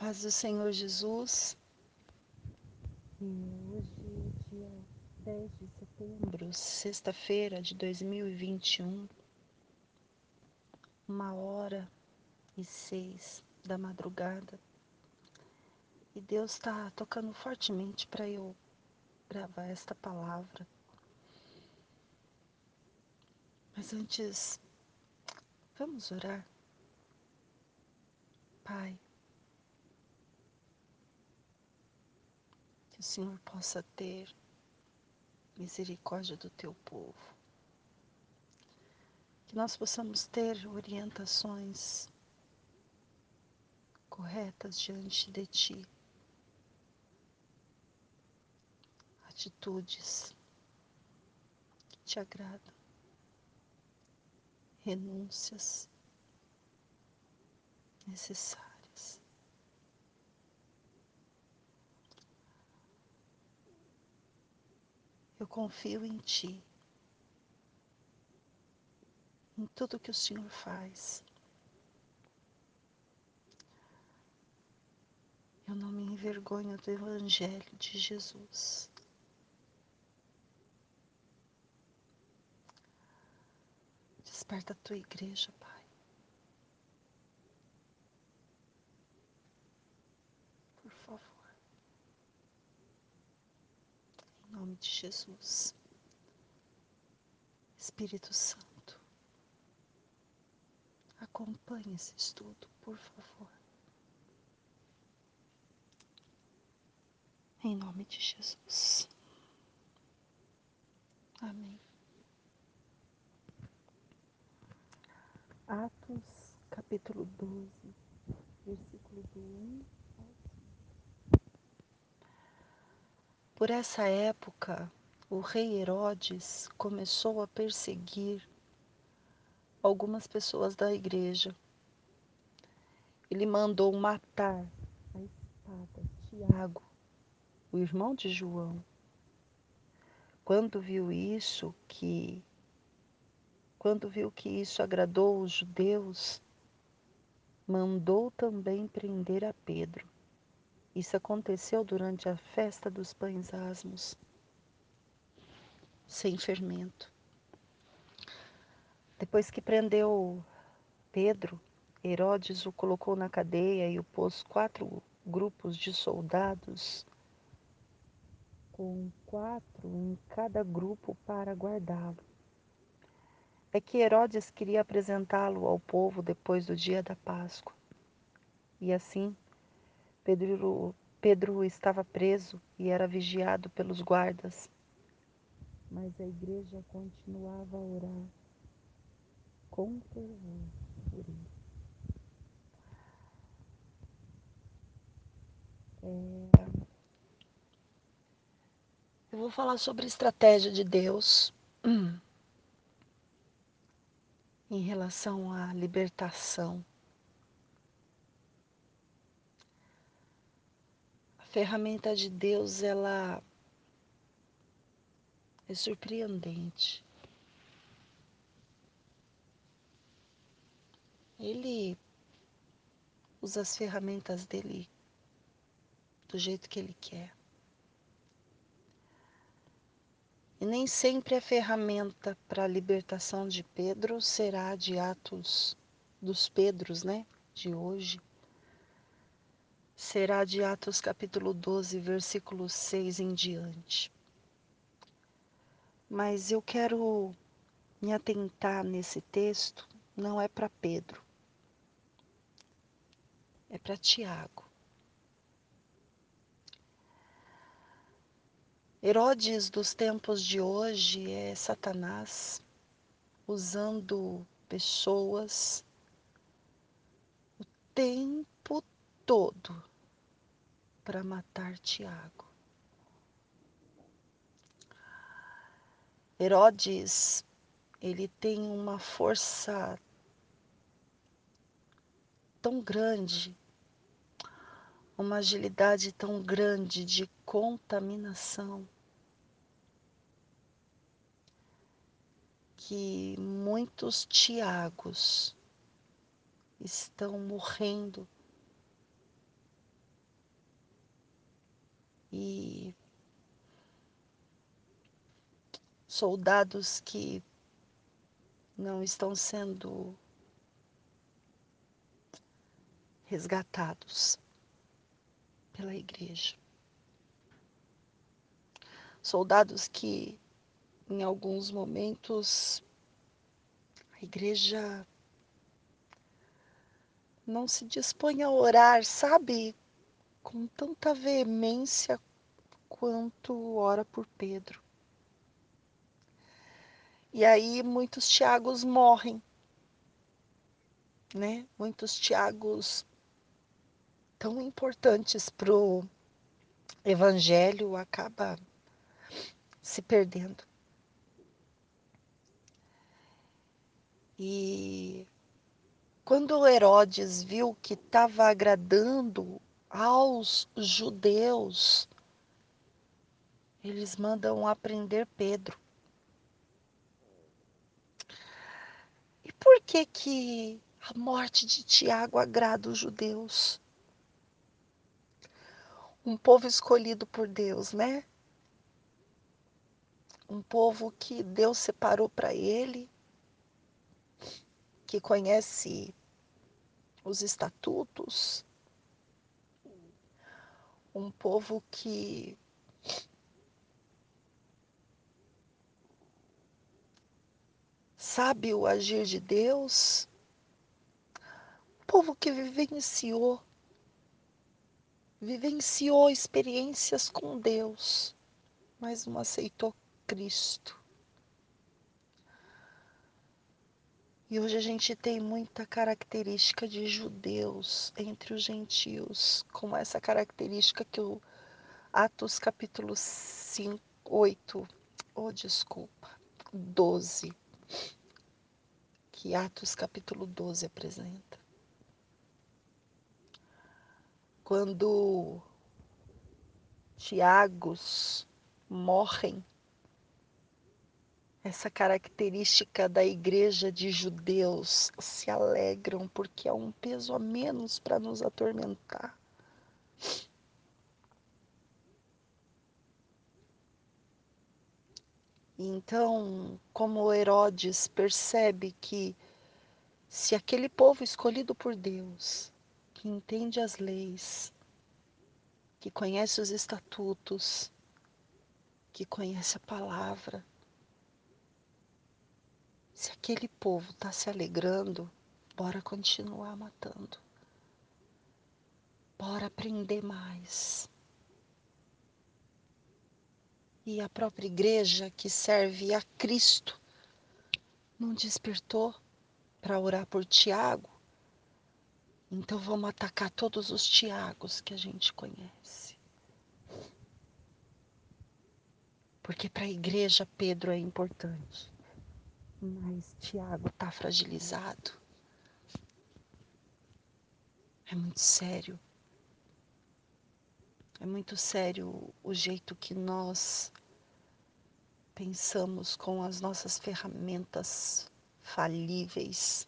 paz do Senhor Jesus. E hoje dia 10 de setembro, sexta-feira de 2021, uma hora e seis da madrugada. E Deus está tocando fortemente para eu gravar esta palavra. Mas antes, vamos orar. Pai, que o Senhor possa ter misericórdia do teu povo. Que nós possamos ter orientações corretas diante de ti. Atitudes que te agradam. Renúncias necessárias. Eu confio em Ti, em tudo que o Senhor faz. Eu não me envergonho do Evangelho de Jesus. Desperta a tua igreja, Pai. Por favor. Em nome de Jesus. Espírito Santo, acompanhe esse estudo, por favor. Em nome de Jesus. Amém. Atos, capítulo 12, versículo do 1 ao 5. Por essa época, o rei Herodes começou a perseguir algumas pessoas da igreja. Ele mandou matar a espada Tiago, o irmão de João. Quando viu isso, que quando viu que isso agradou os judeus, mandou também prender a Pedro. Isso aconteceu durante a festa dos pães asmos, sem fermento. Depois que prendeu Pedro, Herodes o colocou na cadeia e o pôs quatro grupos de soldados com quatro em cada grupo para guardá-lo. É que Herodes queria apresentá-lo ao povo depois do dia da Páscoa. E assim, Pedro, Pedro estava preso e era vigiado pelos guardas. Mas a igreja continuava a orar com fervor por ele. É, eu vou falar sobre a estratégia de Deus em relação à libertação. Ferramenta de Deus, ela é surpreendente. Ele usa as ferramentas dele do jeito que ele quer. E nem sempre a ferramenta para a libertação de Pedro será de Atos dos Pedros, né? De hoje. Será de Atos capítulo 12, versículo 6 em diante. Mas eu quero me atentar nesse texto, não é para Pedro, é para Tiago. Herodes dos tempos de hoje é Satanás usando pessoas o tempo todo para matar Tiago. Herodes, ele tem uma força tão grande, uma agilidade tão grande de contaminação, que muitos Tiagos estão morrendo e soldados que não estão sendo resgatados pela igreja. Soldados que, em alguns momentos, a igreja não se dispõe a orar, sabe, com tanta veemência quanto ora por Pedro. E aí muitos Tiagos morrem, né? Muitos Tiagos tão importantes para o evangelho acaba se perdendo. E quando Herodes viu que estava agradando aos judeus, eles mandam aprender Pedro. E por que que a morte de Tiago agrada os judeus? Um povo escolhido por Deus, né? Um povo que Deus separou para ele, que conhece os estatutos, um povo que sabe o agir de Deus, um povo que vivenciou, vivenciou experiências com Deus, mas não aceitou Cristo. E hoje a gente tem muita característica de judeus entre os gentios, como essa característica que o Atos capítulo 5, 8, oh desculpa, 12, que Atos capítulo 12 apresenta. Quando Tiagos morrem essa característica da igreja de judeus se alegram porque é um peso a menos para nos atormentar. Então, como Herodes percebe que se aquele povo escolhido por Deus, que entende as leis, que conhece os estatutos, que conhece a palavra, se aquele povo está se alegrando, bora continuar matando. Bora aprender mais. E a própria igreja que serve a Cristo não despertou para orar por Tiago? Então vamos atacar todos os Tiagos que a gente conhece. Porque para a igreja Pedro é importante mas Tiago está fragilizado. É muito sério. É muito sério o jeito que nós pensamos com as nossas ferramentas falíveis.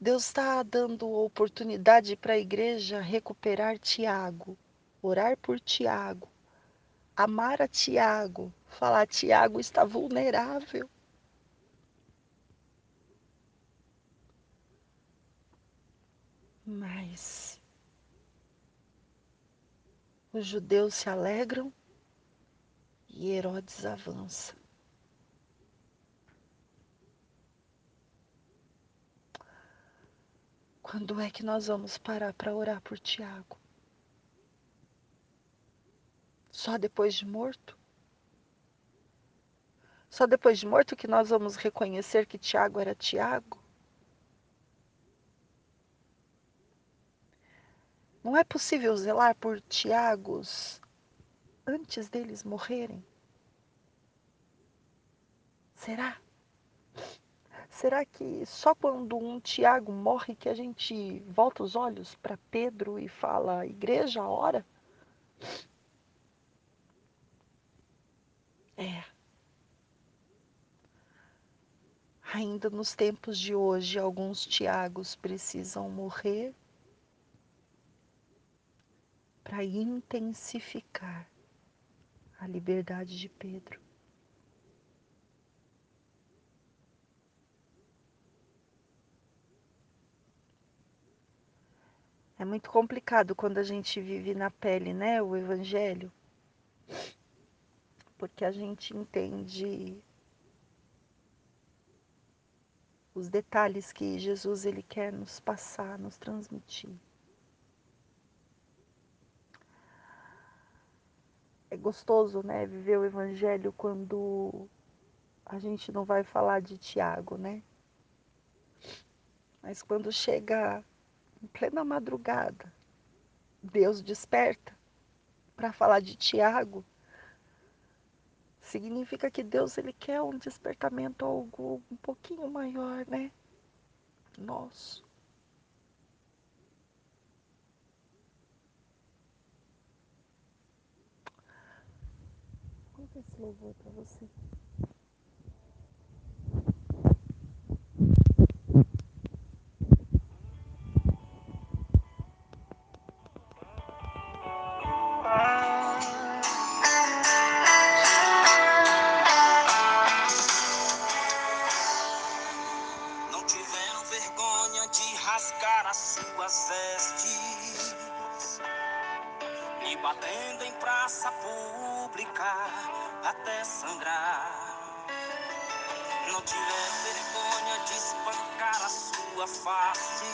Deus está dando oportunidade para a igreja recuperar Tiago, orar por Tiago, amar a Tiago, falar: Tiago está vulnerável. Mas os judeus se alegram e Herodes avança. Quando é que nós vamos parar para orar por Tiago? Só depois de morto? Só depois de morto que nós vamos reconhecer que Tiago era Tiago? Não é possível zelar por Tiagos antes deles morrerem? Será? Será que só quando um Tiago morre que a gente volta os olhos para Pedro e fala: Igreja, ora? É. Ainda nos tempos de hoje, alguns Tiagos precisam morrer para intensificar a liberdade de Pedro. É muito complicado quando a gente vive na pele, né, o evangelho, porque a gente entende os detalhes que Jesus ele quer nos passar, nos transmitir. É gostoso, né, viver o evangelho quando a gente não vai falar de Tiago, né? Mas quando chega em plena madrugada, Deus desperta para falar de Tiago, significa que Deus ele quer um despertamento algo um pouquinho maior, né? Nosso. Esse louvor para você. Face.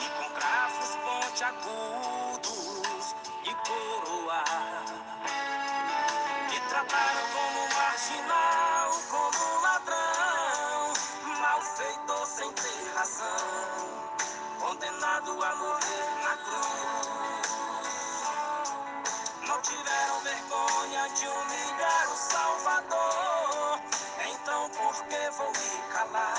E com cravos pontiagudos e coroar. Me trataram como marginal, como ladrão, malfeitor sem ter razão, condenado a morrer na cruz. Não tiveram vergonha de humilhar o Salvador. Então por que vou me calar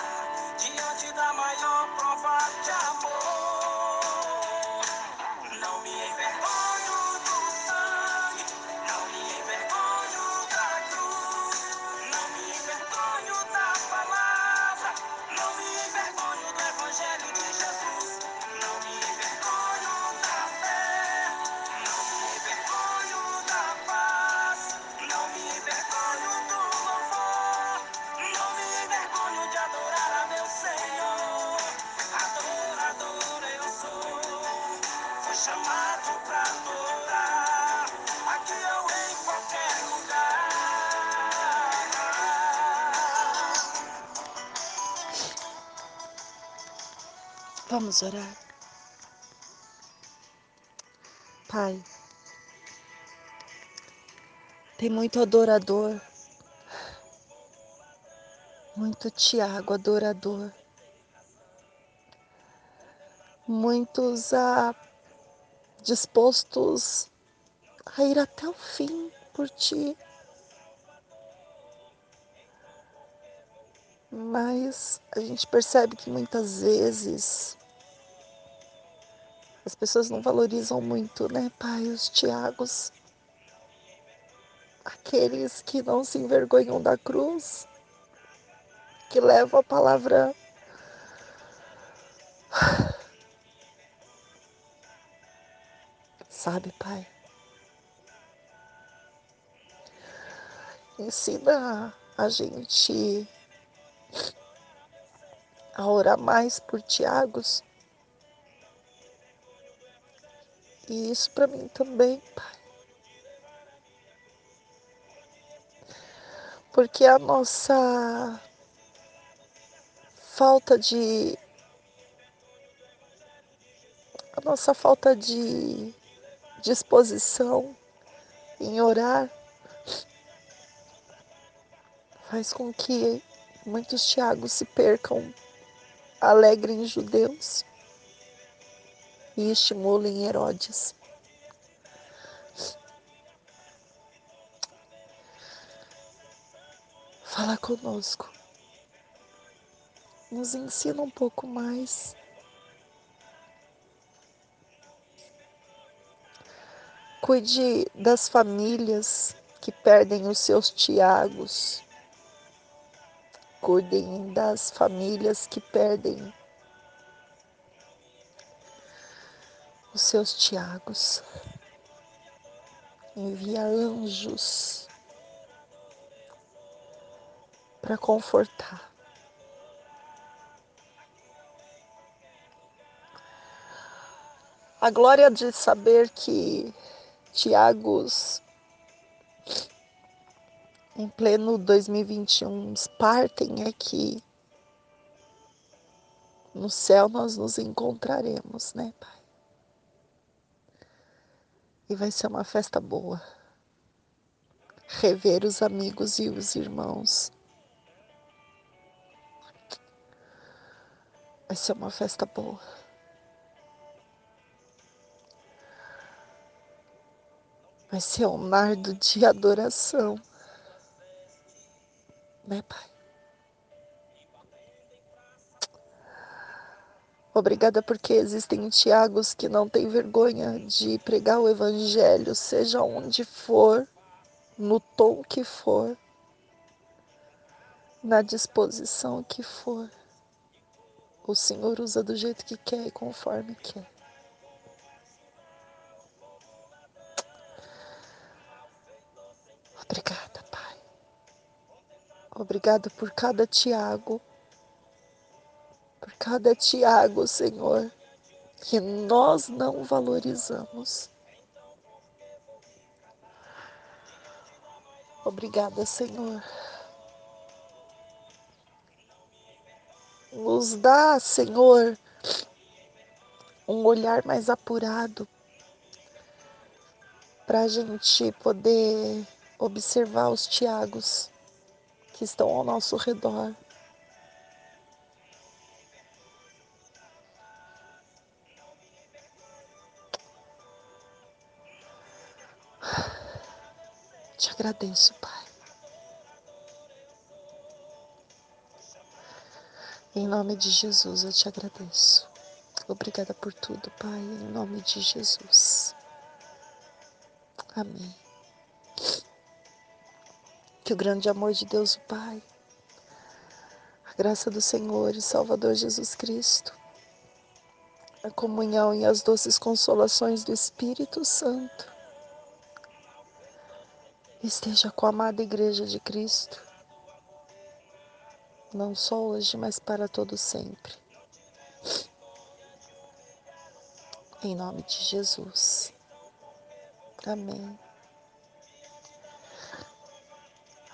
Vamos orar. Pai, tem muito adorador, muito Tiago adorador, muitos a dispostos a ir até o fim por ti. Mas a gente percebe que muitas vezes as pessoas não valorizam muito, né, Pai, os Tiagos, aqueles que não se envergonham da cruz, que levam a palavra sabe, Pai? Ensina a gente a orar mais por Tiagos. E isso para mim também, Pai. Porque a nossa falta de a nossa falta de disposição em orar faz com que muitos Tiagos se percam alegrem judeus e estimulem Herodes. Fala conosco. Nos ensina um pouco mais. Cuide das famílias que perdem os seus Tiagos. Cuidem das famílias que perdem os seus Tiagos. Envia anjos para confortar. A glória de saber que Tiagos, em pleno 2021, partem aqui. No céu nós nos encontraremos, né, Pai? E vai ser uma festa boa. Rever os amigos e os irmãos. Vai ser uma festa boa. Vai ser um nardo de adoração. Né, Pai? Obrigada porque existem Tiagos que não têm vergonha de pregar o Evangelho, seja onde for, no tom que for, na disposição que for. O Senhor usa do jeito que quer e conforme quer. Obrigada, Pai. Obrigada por cada Tiago, por cada Tiago, Senhor, que nós não valorizamos. Obrigada, Senhor. Nos dá, Senhor, um olhar mais apurado para a gente poder observar os Tiagos que estão ao nosso redor. Te agradeço, Pai. Em nome de Jesus eu te agradeço. Obrigada por tudo, Pai, em nome de Jesus. Amém. Que o grande amor de Deus, o Pai, a graça do Senhor e Salvador Jesus Cristo, a comunhão e as doces consolações do Espírito Santo esteja com a amada Igreja de Cristo, não só hoje, mas para todo sempre. Em nome de Jesus. Amém.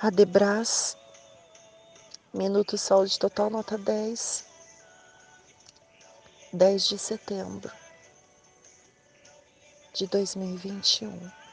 Adebras, Minuto Saúde Total, nota 10, 10 de setembro de 2021.